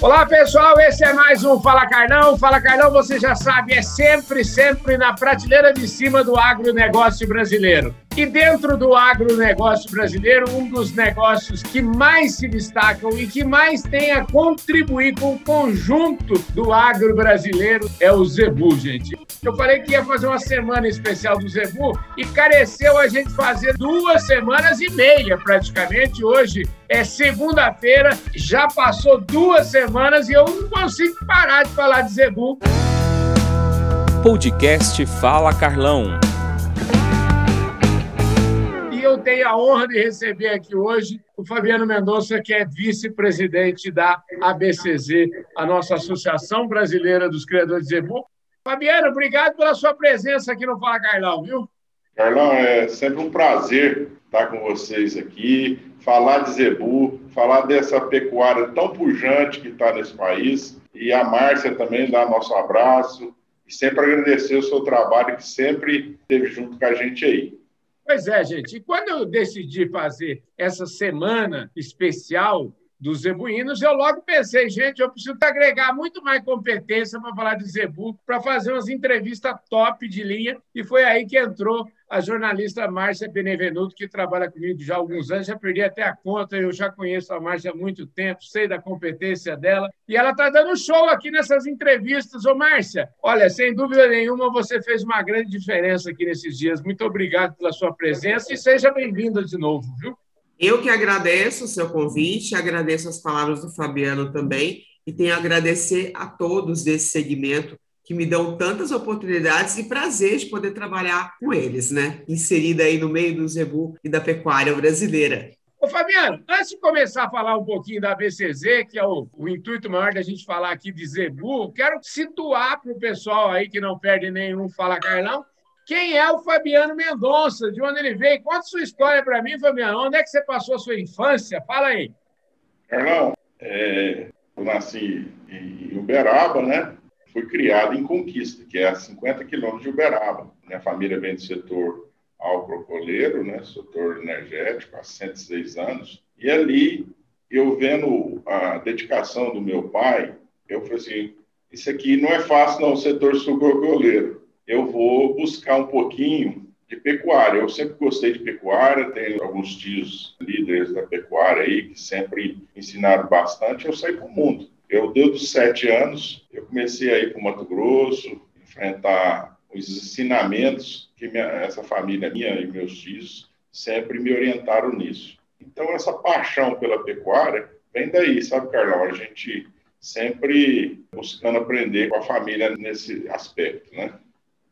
Olá, pessoal, esse é mais um Fala Carlão. Fala Carlão, você já sabe, é sempre, sempre na prateleira de cima do agronegócio brasileiro. E dentro do agronegócio brasileiro, um dos negócios que mais se destacam e que mais tem a contribuir com o conjunto do agro brasileiro é o Zebu, gente. Eu falei que ia fazer uma semana especial do Zebu e careceu a gente fazer duas semanas e meia, praticamente. Hoje é segunda-feira, já passou duas semanas e eu não consigo parar de falar de Zebu. Podcast Fala Carlão tenho a honra de receber aqui hoje o Fabiano Mendonça, que é vice-presidente da ABCZ, a nossa Associação Brasileira dos Criadores de Zebu. Fabiano, obrigado pela sua presença aqui no Fala Carlão, viu? Carlão, é sempre um prazer estar com vocês aqui, falar de zebu, falar dessa pecuária tão pujante que está nesse país. E a Márcia também dá nosso abraço. E sempre agradecer o seu trabalho que sempre esteve junto com a gente aí. Pois é, gente. E quando eu decidi fazer essa semana especial dos zebuínos, eu logo pensei, gente, eu preciso agregar muito mais competência para falar de zebu, para fazer umas entrevistas top de linha. E foi aí que entrou a jornalista Márcia Benevenuto, que trabalha comigo já há alguns anos, já perdi até a conta, eu já conheço a Márcia há muito tempo, sei da competência dela, e ela está dando show aqui nessas entrevistas. Ô, Márcia, olha, sem dúvida nenhuma, você fez uma grande diferença aqui nesses dias. Muito obrigado pela sua presença e seja bem-vinda de novo, viu? Eu que agradeço o seu convite, agradeço as palavras do Fabiano também, e tenho a agradecer a todos desse segmento que me dão tantas oportunidades e prazer de poder trabalhar com eles, né? Inserida aí no meio do zebu e da pecuária brasileira. Ô, Fabiano, antes de começar a falar um pouquinho da BCZ, que é o, o intuito maior da gente falar aqui de zebu, quero situar para o pessoal aí que não perde nenhum Fala Carlão, quem é o Fabiano Mendonça, de onde ele veio. Conta sua história para mim, Fabiano. Onde é que você passou a sua infância? Fala aí. Carlão, é, eu nasci em Uberaba, né? fui criado em Conquista, que é a 50 quilômetros de Uberaba. Minha família vem do setor agrocoleiro, né, setor energético, há 106 anos. E ali, eu vendo a dedicação do meu pai, eu falei assim, isso aqui não é fácil não, o setor sucrocoleiro. Eu vou buscar um pouquinho de pecuária. Eu sempre gostei de pecuária, tenho alguns tios líderes da pecuária aí que sempre ensinaram bastante. Eu saí para o mundo. Eu, desde os sete anos, eu comecei a ir para o Mato Grosso, enfrentar os ensinamentos que minha, essa família minha e meus tios sempre me orientaram nisso. Então, essa paixão pela pecuária vem daí, sabe, Carlão? A gente sempre buscando aprender com a família nesse aspecto, né?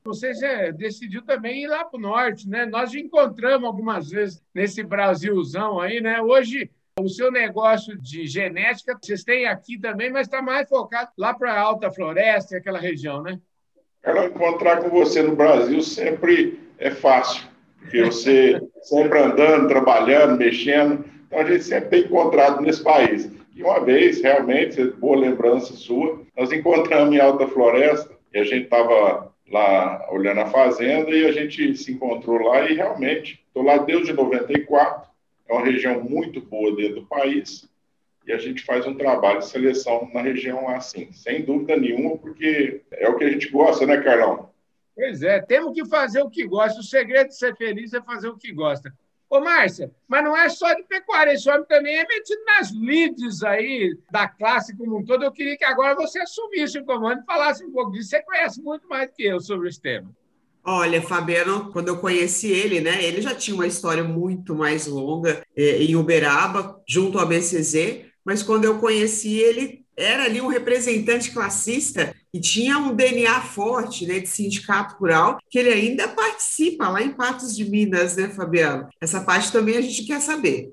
Você já decidiu também ir lá para o norte, né? Nós encontramos algumas vezes nesse Brasilzão aí, né? Hoje o seu negócio de genética, vocês têm aqui também, mas está mais focado lá para a Alta Floresta, aquela região, né? Ela encontrar com você no Brasil sempre é fácil, porque você sempre andando, trabalhando, mexendo, então a gente sempre tem encontrado nesse país. E uma vez, realmente, boa lembrança sua, nós encontramos em Alta Floresta e a gente estava lá olhando a fazenda e a gente se encontrou lá e realmente, estou lá desde 94, é uma região muito boa dentro do país e a gente faz um trabalho de seleção na região assim, sem dúvida nenhuma, porque é o que a gente gosta, né, Carlão? Pois é, temos que fazer o que gosta. O segredo de ser feliz é fazer o que gosta. Ô, Márcia, mas não é só de pecuária, esse homem também é metido nas leads aí da classe como um todo. Eu queria que agora você assumisse o comando e falasse um pouco disso. Você conhece muito mais que eu sobre esse tema. Olha, Fabiano, quando eu conheci ele, né, ele já tinha uma história muito mais longa eh, em Uberaba, junto ao BCZ, mas quando eu conheci ele, era ali um representante classista e tinha um DNA forte né, de sindicato rural, que ele ainda participa lá em Patos de Minas, né, Fabiano? Essa parte também a gente quer saber.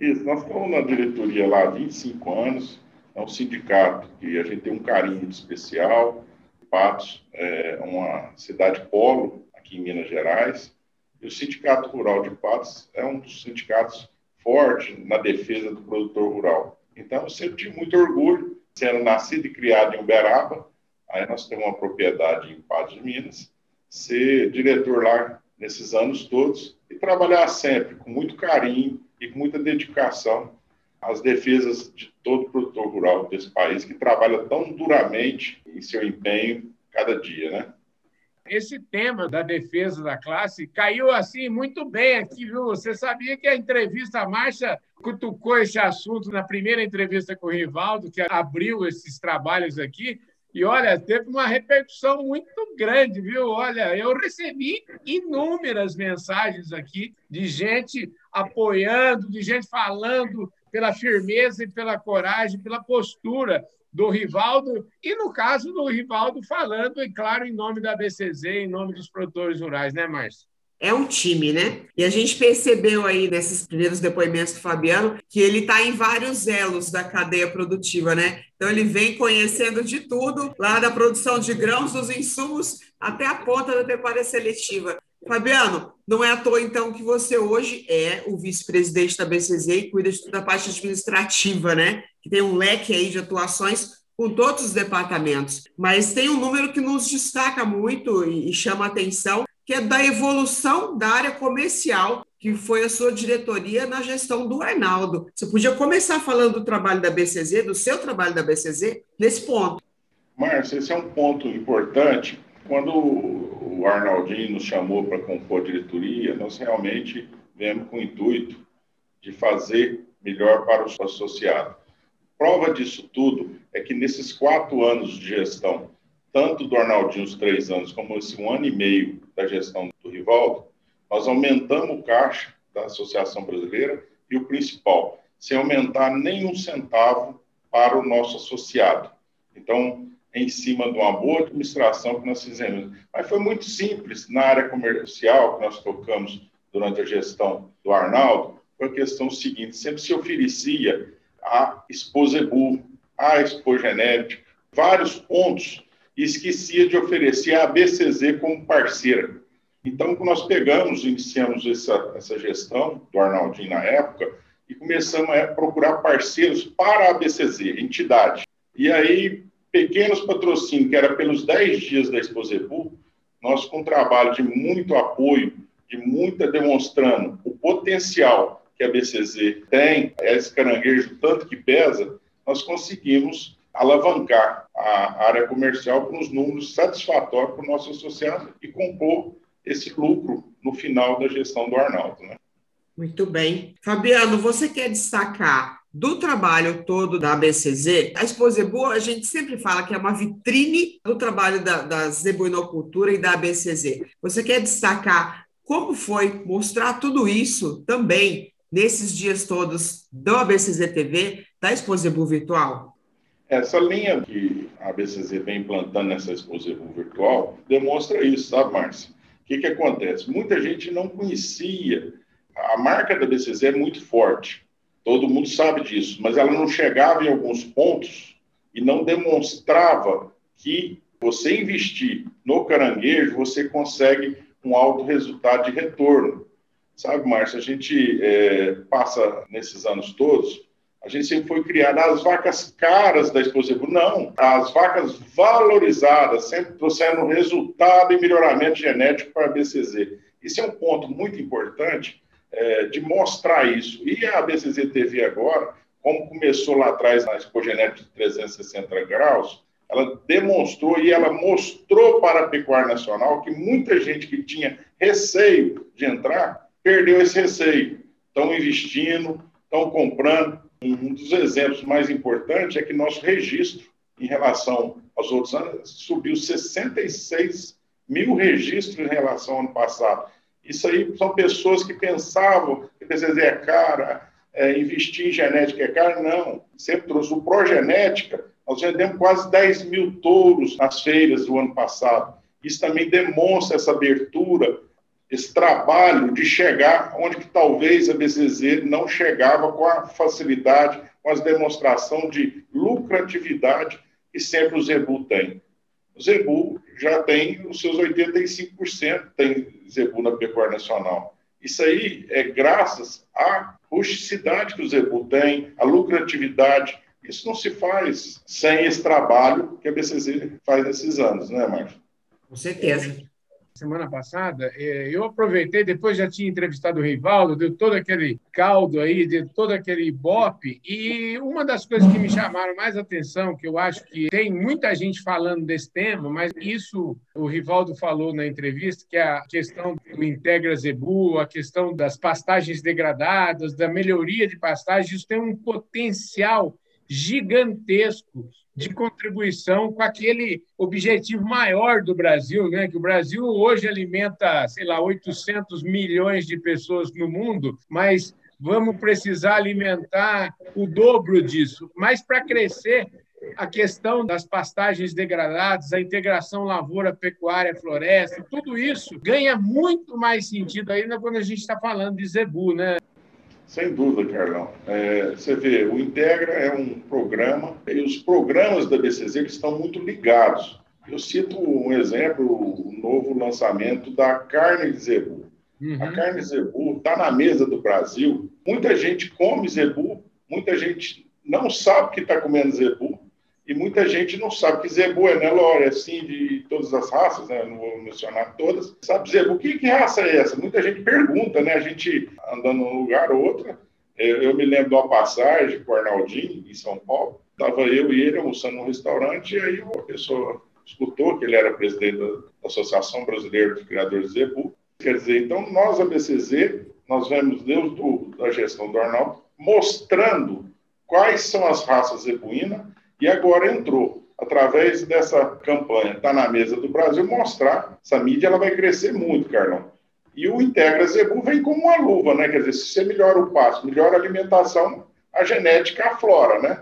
Isso, nós estamos na diretoria lá há 25 anos, é um sindicato que a gente tem um carinho especial, Patos é uma cidade polo aqui em Minas Gerais, e o Sindicato Rural de Patos é um dos sindicatos fortes na defesa do produtor rural. Então, eu sempre tive muito orgulho, sendo nascido e criado em Uberaba, aí nós temos uma propriedade em Patos de Minas, ser diretor lá nesses anos todos e trabalhar sempre com muito carinho e com muita dedicação as defesas de todo o produtor rural desse país que trabalha tão duramente em seu empenho cada dia, né? Esse tema da defesa da classe caiu assim muito bem aqui, viu? Você sabia que a entrevista Marcha cutucou esse assunto na primeira entrevista com o Rivaldo, que abriu esses trabalhos aqui, e olha, teve uma repercussão muito grande, viu? Olha, eu recebi inúmeras mensagens aqui de gente apoiando, de gente falando pela firmeza e pela coragem, pela postura do Rivaldo, e no caso do Rivaldo falando, e claro, em nome da BCZ, em nome dos produtores rurais, né, Márcio? É um time, né? E a gente percebeu aí nesses primeiros depoimentos do Fabiano que ele está em vários elos da cadeia produtiva, né? Então ele vem conhecendo de tudo, lá da produção de grãos, dos insumos, até a ponta da pecuária seletiva. Fabiano, não é à toa, então, que você hoje é o vice-presidente da BCZ e cuida de toda a parte administrativa, né? Que tem um leque aí de atuações com todos os departamentos. Mas tem um número que nos destaca muito e chama atenção, que é da evolução da área comercial, que foi a sua diretoria na gestão do Arnaldo. Você podia começar falando do trabalho da BCZ, do seu trabalho da BCZ, nesse ponto. Márcio, esse é um ponto importante. Quando o Arnaldinho nos chamou para compor a diretoria, nós realmente viemos com o intuito de fazer melhor para o associado. Prova disso tudo é que nesses quatro anos de gestão, tanto do Arnaldinho, os três anos, como esse um ano e meio da gestão do Rivaldo, nós aumentamos o caixa da Associação Brasileira e o principal, sem aumentar nenhum centavo para o nosso associado. Então, em cima de uma boa administração que nós fizemos. Mas foi muito simples na área comercial que nós tocamos durante a gestão do Arnaldo, foi a questão seguinte, sempre se oferecia a Exposebu, a Expogenética, vários pontos e esquecia de oferecer a BCZ como parceira. Então, nós pegamos, iniciamos essa, essa gestão do Arnaldinho na época e começamos a procurar parceiros para a BCZ, entidade. E aí, pequenos patrocínios, que era pelos 10 dias da Exposebu, nós com um trabalho de muito apoio, de muita demonstrando o potencial que a BCZ tem, esse caranguejo tanto que pesa, nós conseguimos alavancar a área comercial com os números satisfatórios para o nosso associado e compor esse lucro no final da gestão do Arnaldo. Né? Muito bem. Fabiano, você quer destacar do trabalho todo da ABCZ, a Exposebu, a gente sempre fala que é uma vitrine do trabalho da, da zebuinocultura e da ABCZ. Você quer destacar como foi mostrar tudo isso também nesses dias todos do ABCZ TV, da Exposebu Virtual? Essa linha que a BCZ vem implantando nessa exposição virtual demonstra isso, sabe, Márcia? O que, que acontece? Muita gente não conhecia. A marca da BCZ é muito forte, todo mundo sabe disso, mas ela não chegava em alguns pontos e não demonstrava que você investir no caranguejo, você consegue um alto resultado de retorno. Sabe, Márcia, a gente é, passa nesses anos todos a gente sempre foi criado as vacas caras da Exposebu. Não, as vacas valorizadas, sempre trouxeram resultado e melhoramento genético para a BCZ. Isso é um ponto muito importante é, de mostrar isso. E a BCZ TV agora, como começou lá atrás na Expogenética de 360 graus, ela demonstrou e ela mostrou para a pecuária nacional que muita gente que tinha receio de entrar, perdeu esse receio. Estão investindo, estão comprando, um dos exemplos mais importantes é que nosso registro, em relação aos outros anos, subiu 66 mil registros em relação ao ano passado. Isso aí são pessoas que pensavam que PCZ é cara, é, investir em genética é caro. Não, sempre trouxe o Progenética. Nós vendemos quase 10 mil touros nas feiras do ano passado. Isso também demonstra essa abertura esse trabalho de chegar onde que talvez a BCZ não chegava com a facilidade, com as demonstração de lucratividade que sempre o Zebu tem. O Zebu já tem os seus 85%, tem Zebu na pecuária nacional. Isso aí é graças à rusticidade que o Zebu tem, à lucratividade. Isso não se faz sem esse trabalho que a BCZ faz nesses anos, né, Márcio? Com certeza. Semana passada, é, eu aproveitei, depois já tinha entrevistado o Rivaldo, deu todo aquele caldo aí, deu todo aquele bope, e uma das coisas que me chamaram mais atenção, que eu acho que tem muita gente falando desse tema, mas isso o Rivaldo falou na entrevista, que é a questão do Integra Zebu, a questão das pastagens degradadas, da melhoria de pastagens, isso tem um potencial gigantesco de contribuição com aquele objetivo maior do Brasil, né? que o Brasil hoje alimenta, sei lá, 800 milhões de pessoas no mundo, mas vamos precisar alimentar o dobro disso. Mas para crescer, a questão das pastagens degradadas, a integração lavoura, pecuária, floresta, tudo isso ganha muito mais sentido ainda quando a gente está falando de zebu, né? Sem dúvida, Carlão. É, você vê, o Integra é um programa e os programas da BCZ eles estão muito ligados. Eu cito um exemplo, o novo lançamento da carne de zebu. Uhum. A carne de zebu está na mesa do Brasil. Muita gente come zebu, muita gente não sabe que está comendo zebu e muita gente não sabe que zebu é Nelore, é assim, de todas as raças, né? não vou mencionar todas. Sabe zebu, que, que raça é essa? Muita gente pergunta, né? A gente andando num lugar ou outro. Eu, eu me lembro de uma passagem com o Arnaldinho, em São Paulo. Estava eu e ele almoçando num restaurante, e aí uma pessoa escutou que ele era presidente da Associação Brasileira dos Criadores de Zebu. Quer dizer, então nós, a BCZ, nós vemos Deus do, da gestão do Arnaldo mostrando quais são as raças zebuínas e agora entrou, através dessa campanha, está na mesa do Brasil, mostrar. Essa mídia ela vai crescer muito, Carlão. E o Integra Zebu vem como uma luva, né? Quer dizer, se você melhora o pasto, melhora a alimentação, a genética aflora, né?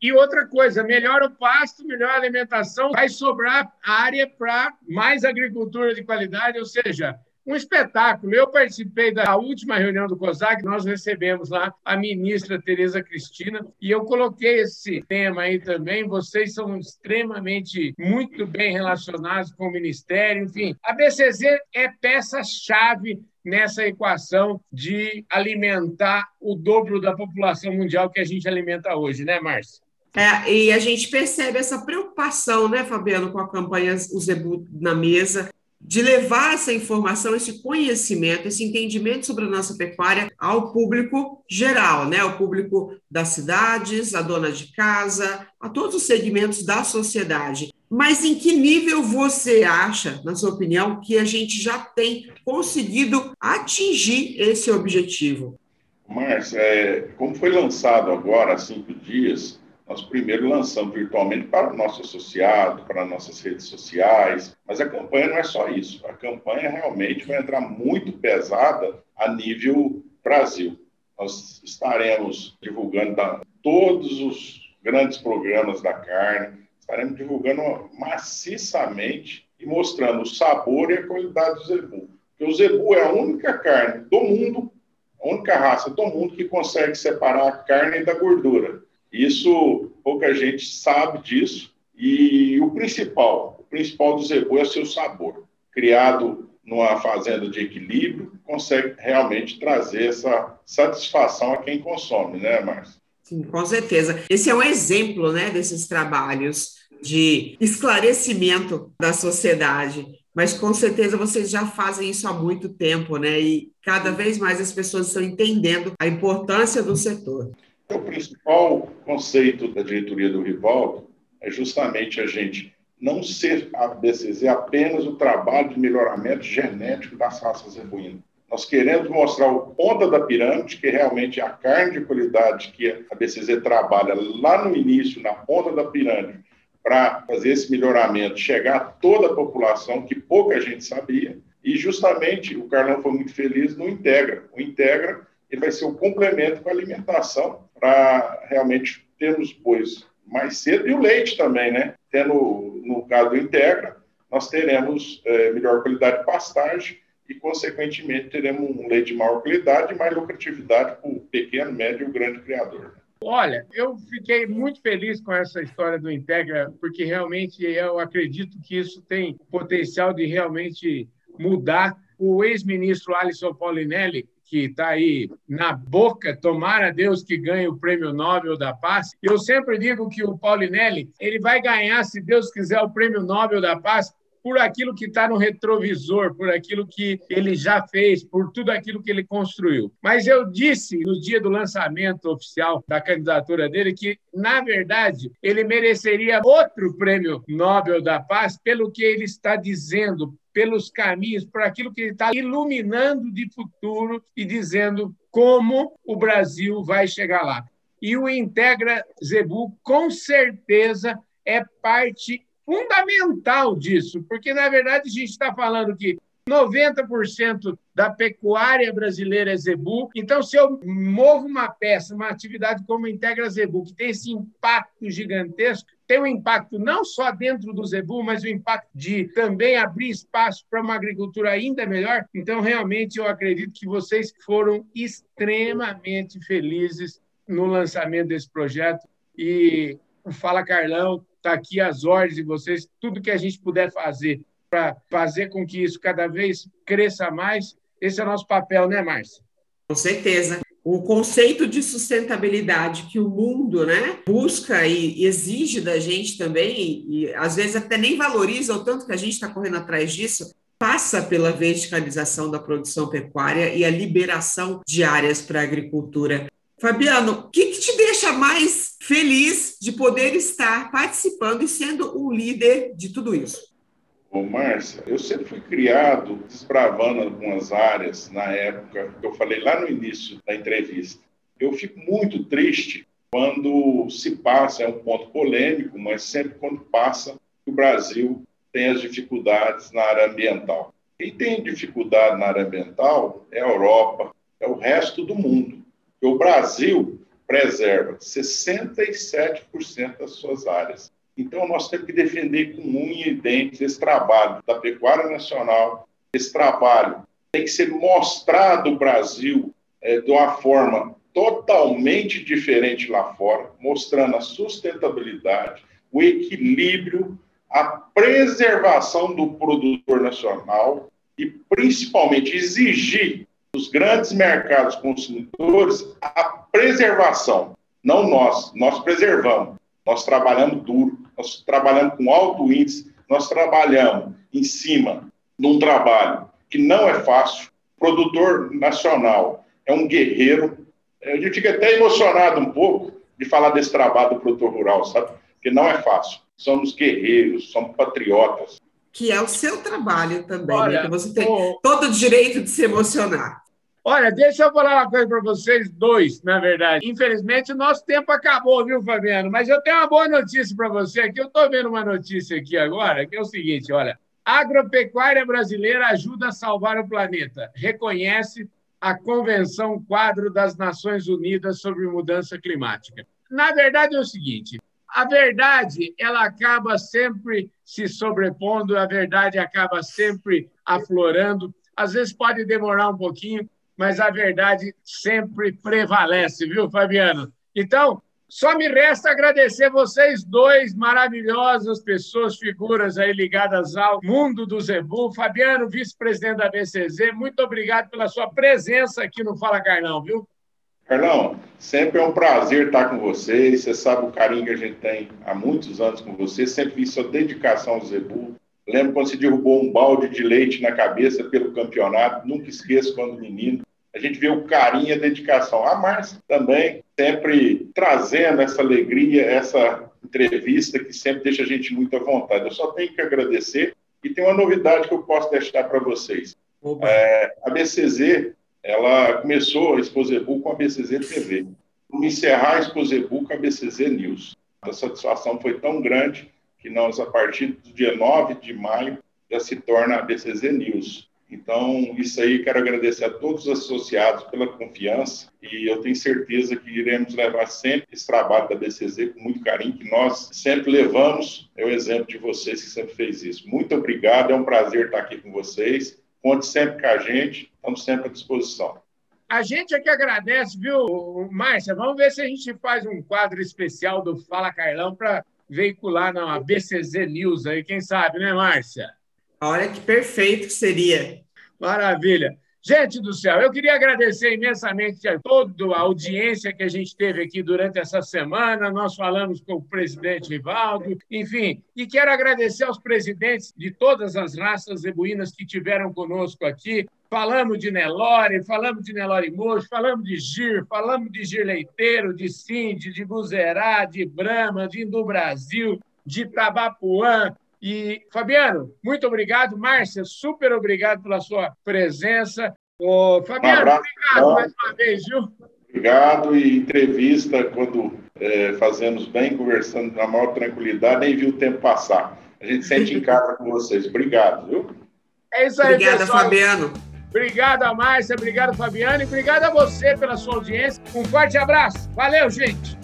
E outra coisa, melhora o pasto, melhora a alimentação, vai sobrar área para mais agricultura de qualidade, ou seja, um espetáculo. Eu participei da última reunião do COSAC, nós recebemos lá a ministra Tereza Cristina, e eu coloquei esse tema aí também. Vocês são extremamente muito bem relacionados com o Ministério, enfim. A BCZ é peça-chave nessa equação de alimentar o dobro da população mundial que a gente alimenta hoje, né, Márcia? É, e a gente percebe essa preocupação, né, Fabiano, com a campanha O Zebu na Mesa, de levar essa informação, esse conhecimento, esse entendimento sobre a nossa pecuária ao público geral, né? Ao público das cidades, a dona de casa, a todos os segmentos da sociedade. Mas em que nível você acha, na sua opinião, que a gente já tem conseguido atingir esse objetivo? Márcia, é, como foi lançado agora há cinco dias, nós primeiro lançamos virtualmente para o nosso associado, para nossas redes sociais, mas a campanha não é só isso. A campanha realmente vai entrar muito pesada a nível Brasil. Nós estaremos divulgando todos os grandes programas da carne, estaremos divulgando maciçamente e mostrando o sabor e a qualidade do zebu. Porque o zebu é a única carne do mundo, a única raça do mundo que consegue separar a carne da gordura. Isso, pouca gente sabe disso. E o principal, o principal do zebu é o seu sabor. Criado numa fazenda de equilíbrio, consegue realmente trazer essa satisfação a quem consome, né, Márcia? Sim, com certeza. Esse é um exemplo, né, desses trabalhos de esclarecimento da sociedade. Mas com certeza vocês já fazem isso há muito tempo, né? E cada vez mais as pessoas estão entendendo a importância do setor. O principal conceito da diretoria do Rivaldo é justamente a gente não ser a BCZ apenas o trabalho de melhoramento genético das raças zebuínas. Nós queremos mostrar o ponta da pirâmide, que realmente é a carne de qualidade que a BCZ trabalha lá no início, na ponta da pirâmide, para fazer esse melhoramento, chegar a toda a população, que pouca gente sabia. E justamente o Carlão foi muito feliz no Integra. O Integra ele vai ser o complemento com a alimentação para realmente termos bois mais cedo e o leite também, né? Tendo, no caso do Integra, nós teremos é, melhor qualidade de pastagem e, consequentemente, teremos um leite de maior qualidade e mais lucratividade para o pequeno, médio e grande criador. Olha, eu fiquei muito feliz com essa história do Integra, porque realmente eu acredito que isso tem potencial de realmente mudar. O ex-ministro Alisson Paulinelli, que está aí na boca, tomara Deus que ganhe o Prêmio Nobel da Paz. Eu sempre digo que o Paulinelli ele vai ganhar, se Deus quiser, o Prêmio Nobel da Paz por aquilo que está no retrovisor, por aquilo que ele já fez, por tudo aquilo que ele construiu. Mas eu disse no dia do lançamento oficial da candidatura dele que, na verdade, ele mereceria outro prêmio Nobel da Paz pelo que ele está dizendo, pelos caminhos, por aquilo que ele está iluminando de futuro e dizendo como o Brasil vai chegar lá. E o Integra Zebu, com certeza, é parte fundamental disso, porque, na verdade, a gente está falando que 90% da pecuária brasileira é zebu. Então, se eu movo uma peça, uma atividade como Integra Zebu, que tem esse impacto gigantesco, tem um impacto não só dentro do zebu, mas o impacto de também abrir espaço para uma agricultura ainda melhor. Então, realmente, eu acredito que vocês foram extremamente felizes no lançamento desse projeto. E o Fala Carlão está aqui às ordens de vocês. Tudo que a gente puder fazer para fazer com que isso cada vez cresça mais, esse é o nosso papel, né, Márcia? Com certeza. O conceito de sustentabilidade que o mundo né, busca e exige da gente também, e às vezes até nem valoriza o tanto que a gente está correndo atrás disso, passa pela verticalização da produção pecuária e a liberação de áreas para a agricultura. Fabiano, o que, que, te deixa mais feliz de poder estar participando e sendo um líder de tudo isso? Márcia, eu sempre fui criado desbravando algumas áreas na época que eu falei lá no início da entrevista. Eu fico muito triste quando se passa, é um ponto polêmico, mas sempre quando passa, o Brasil tem as dificuldades na área ambiental. Quem tem dificuldade na área ambiental é a Europa, é o resto do mundo. o Brasil preserva 67% das suas áreas. Então, nós temos que defender com unha e dentes esse trabalho da pecuária nacional, esse trabalho tem que ser mostrado o Brasil é, de uma forma totalmente diferente lá fora, mostrando a sustentabilidade, o equilíbrio, a preservação do produtor nacional e, principalmente, exigir dos grandes mercados consumidores a preservação. Não nós, nós preservamos, nós trabalhamos duro, nós trabalhamos com alto índice, nós trabalhamos em cima de um trabalho que não é fácil. O produtor nacional é um guerreiro. A gente fica até emocionado um pouco de falar desse trabalho do produtor rural, sabe? Porque não é fácil. Somos guerreiros, somos patriotas. Que é o seu trabalho também, Olha, né? Que você tem todo o direito de se emocionar. Olha, deixa eu falar uma coisa para vocês dois, na verdade. Infelizmente, o nosso tempo acabou, viu, Fabiano? Mas eu tenho uma boa notícia para você aqui. Eu estou vendo uma notícia aqui agora, que é o seguinte: olha, agropecuária brasileira ajuda a salvar o planeta. Reconhece a Convenção Quadro das Nações Unidas sobre Mudança Climática. Na verdade, é o seguinte: a verdade ela acaba sempre se sobrepondo, a verdade acaba sempre aflorando. Às vezes pode demorar um pouquinho, mas a verdade sempre prevalece, viu, Fabiano? Então, só me resta agradecer vocês dois, maravilhosas pessoas, figuras aí ligadas ao mundo do Zebu. Fabiano, vice-presidente da BCZ, muito obrigado pela sua presença aqui no Fala Carlão, viu? Carlão, sempre é um prazer estar com vocês. Você sabe o carinho que a gente tem há muitos anos com você. Sempre vi sua dedicação ao Zebu. Lembro quando você derrubou um balde de leite na cabeça pelo campeonato. Nunca esqueço quando menino. A gente vê o carinho e a dedicação. A Márcia também, sempre trazendo essa alegria, essa entrevista que sempre deixa a gente muito à vontade. Eu só tenho que agradecer. E tem uma novidade que eu posso deixar para vocês. É, a BCZ, ela começou a Exposebu com a BCZ TV. Vamos encerrar a Exposebu com a BCZ News. A satisfação foi tão grande que nós, a partir do dia 9 de maio, já se torna a BCZ News. Então, isso aí, quero agradecer a todos os associados pela confiança e eu tenho certeza que iremos levar sempre esse trabalho da BCZ com muito carinho, que nós sempre levamos. É o exemplo de vocês que sempre fez isso. Muito obrigado, é um prazer estar aqui com vocês. Conte sempre com a gente, estamos sempre à disposição. A gente é que agradece, viu, Márcia? Vamos ver se a gente faz um quadro especial do Fala Carlão para veicular na BCZ News aí, quem sabe, né, Márcia? Olha que perfeito que seria. Maravilha. Gente do céu, eu queria agradecer imensamente a toda a audiência que a gente teve aqui durante essa semana. Nós falamos com o presidente Rivaldo, enfim, e quero agradecer aos presidentes de todas as raças zebuínas que tiveram conosco aqui. Falamos de Nelore, falamos de Nelore Mocho, falamos de Gir, falamos de Gir Leiteiro, de Cindy, de Buzerá, de Brahma, de Indo Brasil, de Tabapuã, e, Fabiano, muito obrigado. Márcia, super obrigado pela sua presença. Ô, Fabiano, um obrigado mais uma vez, viu? Obrigado. E entrevista, quando é, fazemos bem, conversando na maior tranquilidade, nem viu o tempo passar. A gente sente em casa com vocês. Obrigado, viu? É isso aí, Obrigada, pessoal. Fabiano. Obrigado a Márcia, obrigado, Fabiano, e obrigado a você pela sua audiência. Um forte abraço. Valeu, gente.